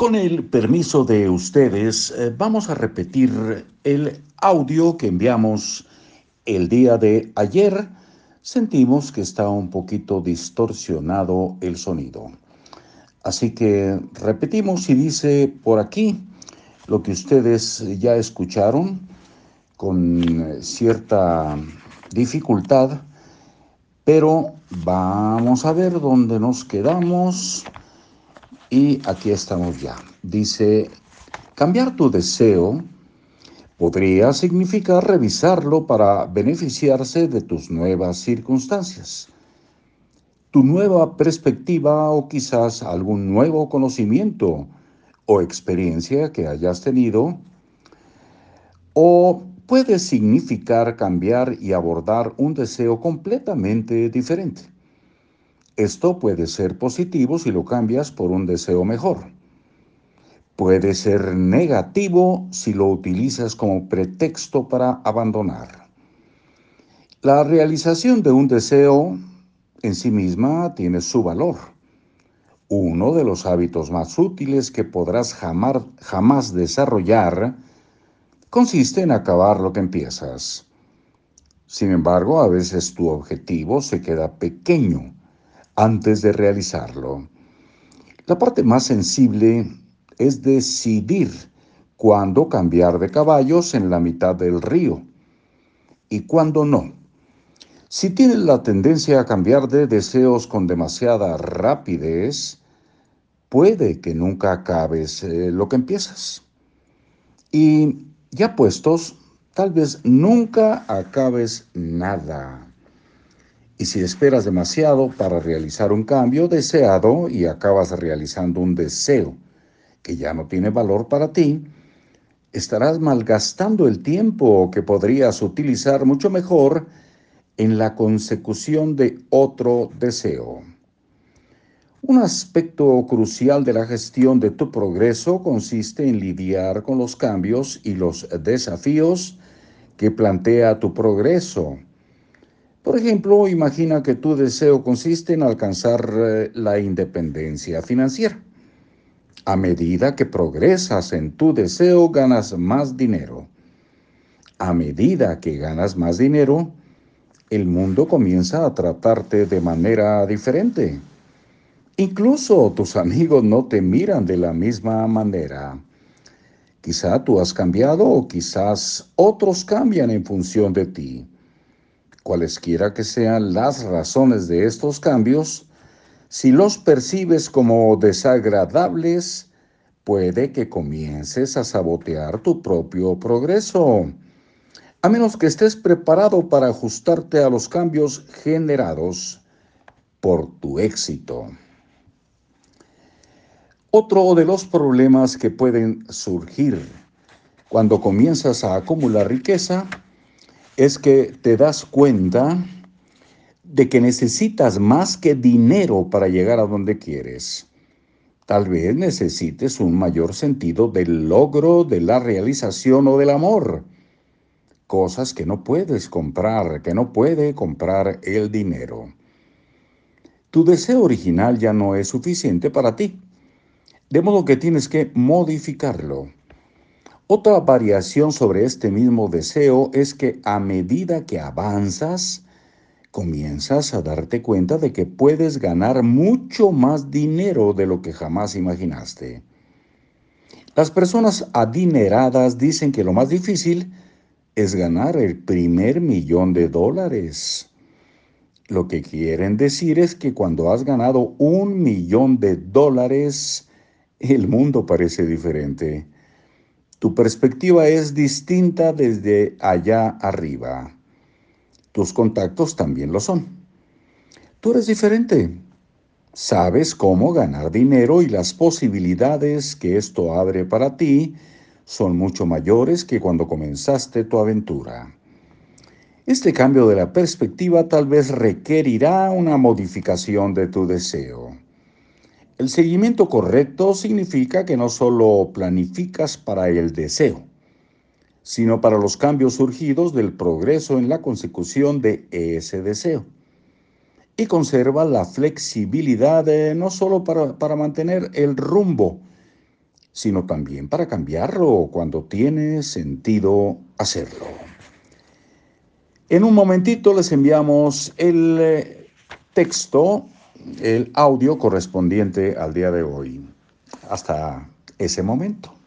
Con el permiso de ustedes, eh, vamos a repetir el audio que enviamos el día de ayer. Sentimos que está un poquito distorsionado el sonido. Así que repetimos y dice por aquí lo que ustedes ya escucharon con cierta dificultad, pero vamos a ver dónde nos quedamos. Y aquí estamos ya. Dice, cambiar tu deseo podría significar revisarlo para beneficiarse de tus nuevas circunstancias, tu nueva perspectiva o quizás algún nuevo conocimiento o experiencia que hayas tenido, o puede significar cambiar y abordar un deseo completamente diferente. Esto puede ser positivo si lo cambias por un deseo mejor. Puede ser negativo si lo utilizas como pretexto para abandonar. La realización de un deseo en sí misma tiene su valor. Uno de los hábitos más útiles que podrás jamás, desarrollar consiste en acabar lo que empiezas. Sin embargo, a veces tu objetivo se queda pequeño antes de realizarlo. La parte más sensible es decidir cuándo cambiar de caballos en la mitad del río y cuándo no. Si tienes la tendencia a cambiar de deseos con demasiada rapidez, puede que nunca acabes eh, lo que empiezas. Y ya puestos, tal vez nunca acabes nada. Y si esperas demasiado para realizar un cambio deseado y acabas realizando un deseo que ya no tiene valor para ti, estarás malgastando el tiempo que podrías utilizar mucho mejor en la consecución de otro deseo. Un aspecto crucial de la gestión de tu progreso consiste en lidiar con los cambios y los desafíos que plantea tu progreso por ejemplo, imagina que tu deseo consiste en alcanzar eh, la independencia financiera. A medida que progresas en tu deseo, ganas más dinero. A medida que ganas más dinero, el mundo comienza a tratarte de manera diferente. Incluso tus amigos no te miran de la misma manera. Quizá tú has cambiado o quizás otros cambian en función de ti. Cualesquiera que sean las razones de estos cambios, si los percibes como desagradables, puede que comiences a sabotear tu propio progreso, a menos que estés preparado para ajustarte a los cambios generados por tu éxito. Otro de los problemas que pueden surgir cuando comienzas a acumular riqueza es que te das cuenta de que necesitas más que dinero para llegar a donde quieres. Tal vez necesites un mayor sentido del logro, de la realización o del amor. Cosas que no puedes comprar, que no puede comprar el dinero. Tu deseo original ya no es suficiente para ti, de modo que tienes que modificarlo. Otra variación sobre este mismo deseo es que a medida que avanzas, comienzas a darte cuenta de que puedes ganar mucho más dinero de lo que jamás imaginaste. Las personas adineradas dicen que lo más difícil es ganar el primer millón de dólares. Lo que quieren decir es que cuando has ganado un millón de dólares, el mundo parece diferente. Tu perspectiva es distinta desde allá arriba. Tus contactos también lo son. Tú eres diferente. Sabes cómo ganar dinero y las posibilidades que esto abre para ti son mucho mayores que cuando comenzaste tu aventura. Este cambio de la perspectiva tal vez requerirá una modificación de tu deseo. El seguimiento correcto significa que no solo planificas para el deseo, sino para los cambios surgidos del progreso en la consecución de ese deseo. Y conserva la flexibilidad no solo para, para mantener el rumbo, sino también para cambiarlo cuando tiene sentido hacerlo. En un momentito les enviamos el eh, texto, el audio correspondiente al día de hoy. Hasta ese momento.